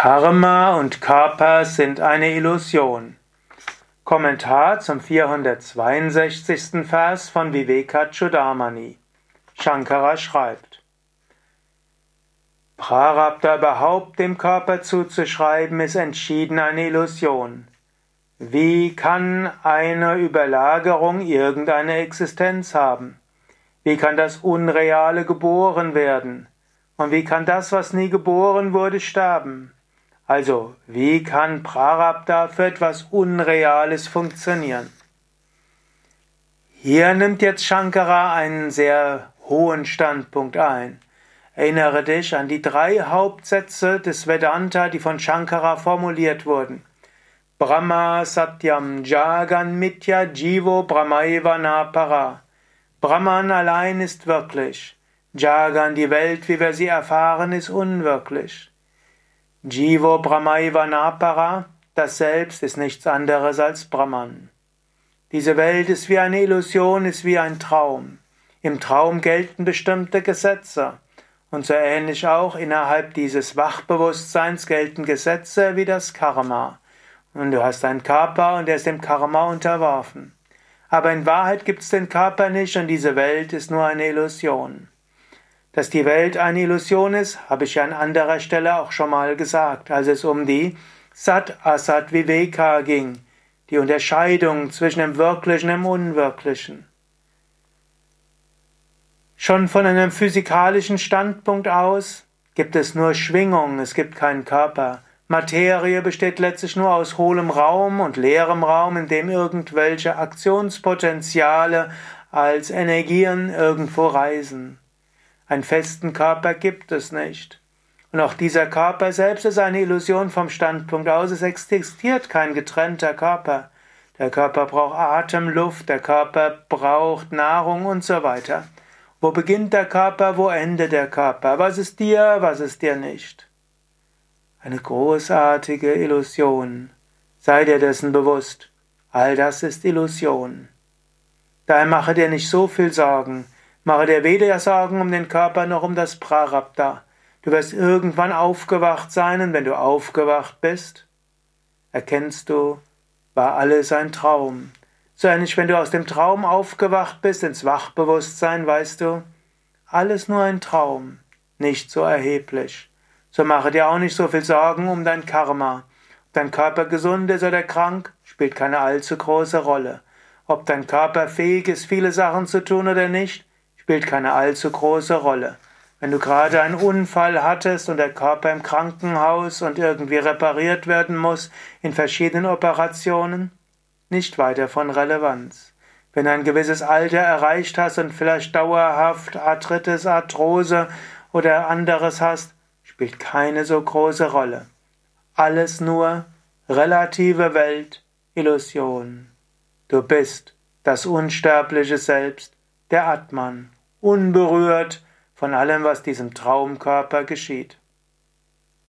Karma und Körper sind eine Illusion. Kommentar zum 462. Vers von Vivekachudamani. Shankara schreibt: Prarabdha überhaupt dem Körper zuzuschreiben, ist entschieden eine Illusion. Wie kann eine Überlagerung irgendeine Existenz haben? Wie kann das Unreale geboren werden? Und wie kann das, was nie geboren wurde, sterben? Also, wie kann Prarabdha für etwas Unreales funktionieren? Hier nimmt jetzt Shankara einen sehr hohen Standpunkt ein. Erinnere dich an die drei Hauptsätze des Vedanta, die von Shankara formuliert wurden. Brahma Satyam Jagan Mitya Jivo Brahmaiva Napara. Brahman allein ist wirklich. Jagan, die Welt, wie wir sie erfahren, ist unwirklich. Jivo Brahmaiva das Selbst ist nichts anderes als Brahman. Diese Welt ist wie eine Illusion, ist wie ein Traum. Im Traum gelten bestimmte Gesetze. Und so ähnlich auch innerhalb dieses Wachbewusstseins gelten Gesetze wie das Karma. Und du hast einen Körper und er ist dem Karma unterworfen. Aber in Wahrheit gibt es den Körper nicht und diese Welt ist nur eine Illusion. Dass die Welt eine Illusion ist, habe ich ja an anderer Stelle auch schon mal gesagt, als es um die Sat-Asat Viveka ging, die Unterscheidung zwischen dem Wirklichen und dem Unwirklichen. Schon von einem physikalischen Standpunkt aus gibt es nur Schwingung, es gibt keinen Körper. Materie besteht letztlich nur aus hohlem Raum und leerem Raum, in dem irgendwelche Aktionspotenziale als Energien irgendwo reisen. Einen festen Körper gibt es nicht. Und auch dieser Körper selbst ist eine Illusion vom Standpunkt aus, es existiert kein getrennter Körper. Der Körper braucht Atem, Luft, der Körper braucht Nahrung und so weiter. Wo beginnt der Körper, wo endet der Körper? Was ist dir, was ist dir nicht? Eine großartige Illusion. Sei dir dessen bewusst. All das ist Illusion. Daher mache dir nicht so viel Sorgen. Mache dir weder Sorgen um den Körper noch um das Prarabdha. Du wirst irgendwann aufgewacht sein und wenn du aufgewacht bist, erkennst du, war alles ein Traum. So ähnlich, wenn du aus dem Traum aufgewacht bist ins Wachbewusstsein, weißt du, alles nur ein Traum, nicht so erheblich. So mache dir auch nicht so viel Sorgen um dein Karma. Ob dein Körper gesund ist oder krank, spielt keine allzu große Rolle. Ob dein Körper fähig ist, viele Sachen zu tun oder nicht, spielt keine allzu große Rolle. Wenn du gerade einen Unfall hattest und der Körper im Krankenhaus und irgendwie repariert werden muss in verschiedenen Operationen, nicht weiter von Relevanz. Wenn du ein gewisses Alter erreicht hast und vielleicht dauerhaft Arthritis, Arthrose oder anderes hast, spielt keine so große Rolle. Alles nur relative Welt, Illusion. Du bist das unsterbliche Selbst, der Atman unberührt von allem, was diesem Traumkörper geschieht.